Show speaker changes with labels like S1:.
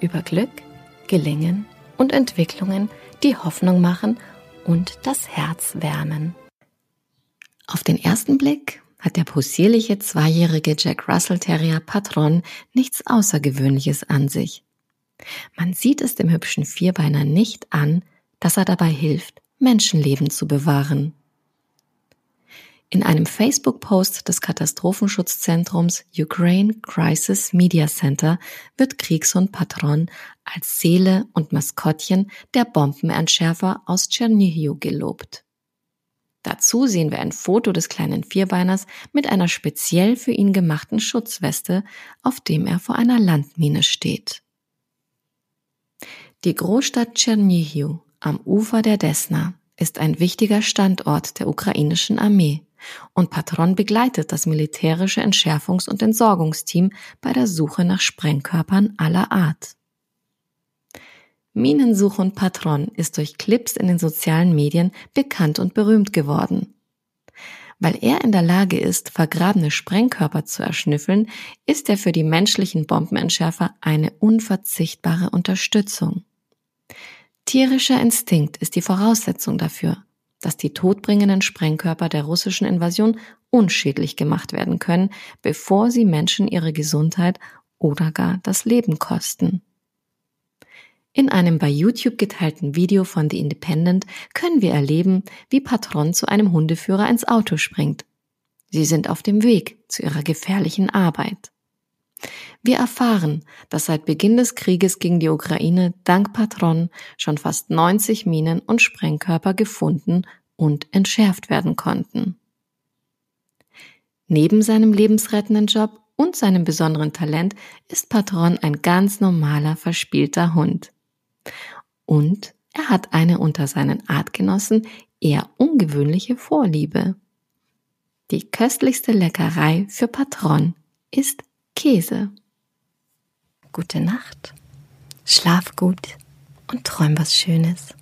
S1: über Glück, Gelingen und Entwicklungen, die Hoffnung machen und das Herz wärmen. Auf den ersten Blick hat der possierliche zweijährige Jack Russell Terrier Patron nichts Außergewöhnliches an sich. Man sieht es dem hübschen Vierbeiner nicht an, dass er dabei hilft, Menschenleben zu bewahren. In einem Facebook-Post des Katastrophenschutzzentrums Ukraine Crisis Media Center wird Kriegshund Patron als Seele und Maskottchen der Bombenentschärfer aus Tschernihiw gelobt. Dazu sehen wir ein Foto des kleinen Vierbeiners mit einer speziell für ihn gemachten Schutzweste, auf dem er vor einer Landmine steht. Die Großstadt Tschernihiw am Ufer der Desna ist ein wichtiger Standort der ukrainischen Armee und Patron begleitet das militärische Entschärfungs- und Entsorgungsteam bei der Suche nach Sprengkörpern aller Art. Minensuchhund Patron ist durch Clips in den sozialen Medien bekannt und berühmt geworden. Weil er in der Lage ist, vergrabene Sprengkörper zu erschnüffeln, ist er für die menschlichen Bombenentschärfer eine unverzichtbare Unterstützung. Tierischer Instinkt ist die Voraussetzung dafür, dass die todbringenden Sprengkörper der russischen Invasion unschädlich gemacht werden können, bevor sie Menschen ihre Gesundheit oder gar das Leben kosten. In einem bei YouTube geteilten Video von The Independent können wir erleben, wie Patron zu einem Hundeführer ins Auto springt. Sie sind auf dem Weg zu ihrer gefährlichen Arbeit. Wir erfahren, dass seit Beginn des Krieges gegen die Ukraine dank Patron schon fast 90 Minen und Sprengkörper gefunden und entschärft werden konnten. Neben seinem lebensrettenden Job und seinem besonderen Talent ist Patron ein ganz normaler, verspielter Hund. Und er hat eine unter seinen Artgenossen eher ungewöhnliche Vorliebe. Die köstlichste Leckerei für Patron ist Käse. Gute Nacht, schlaf gut und träum was Schönes.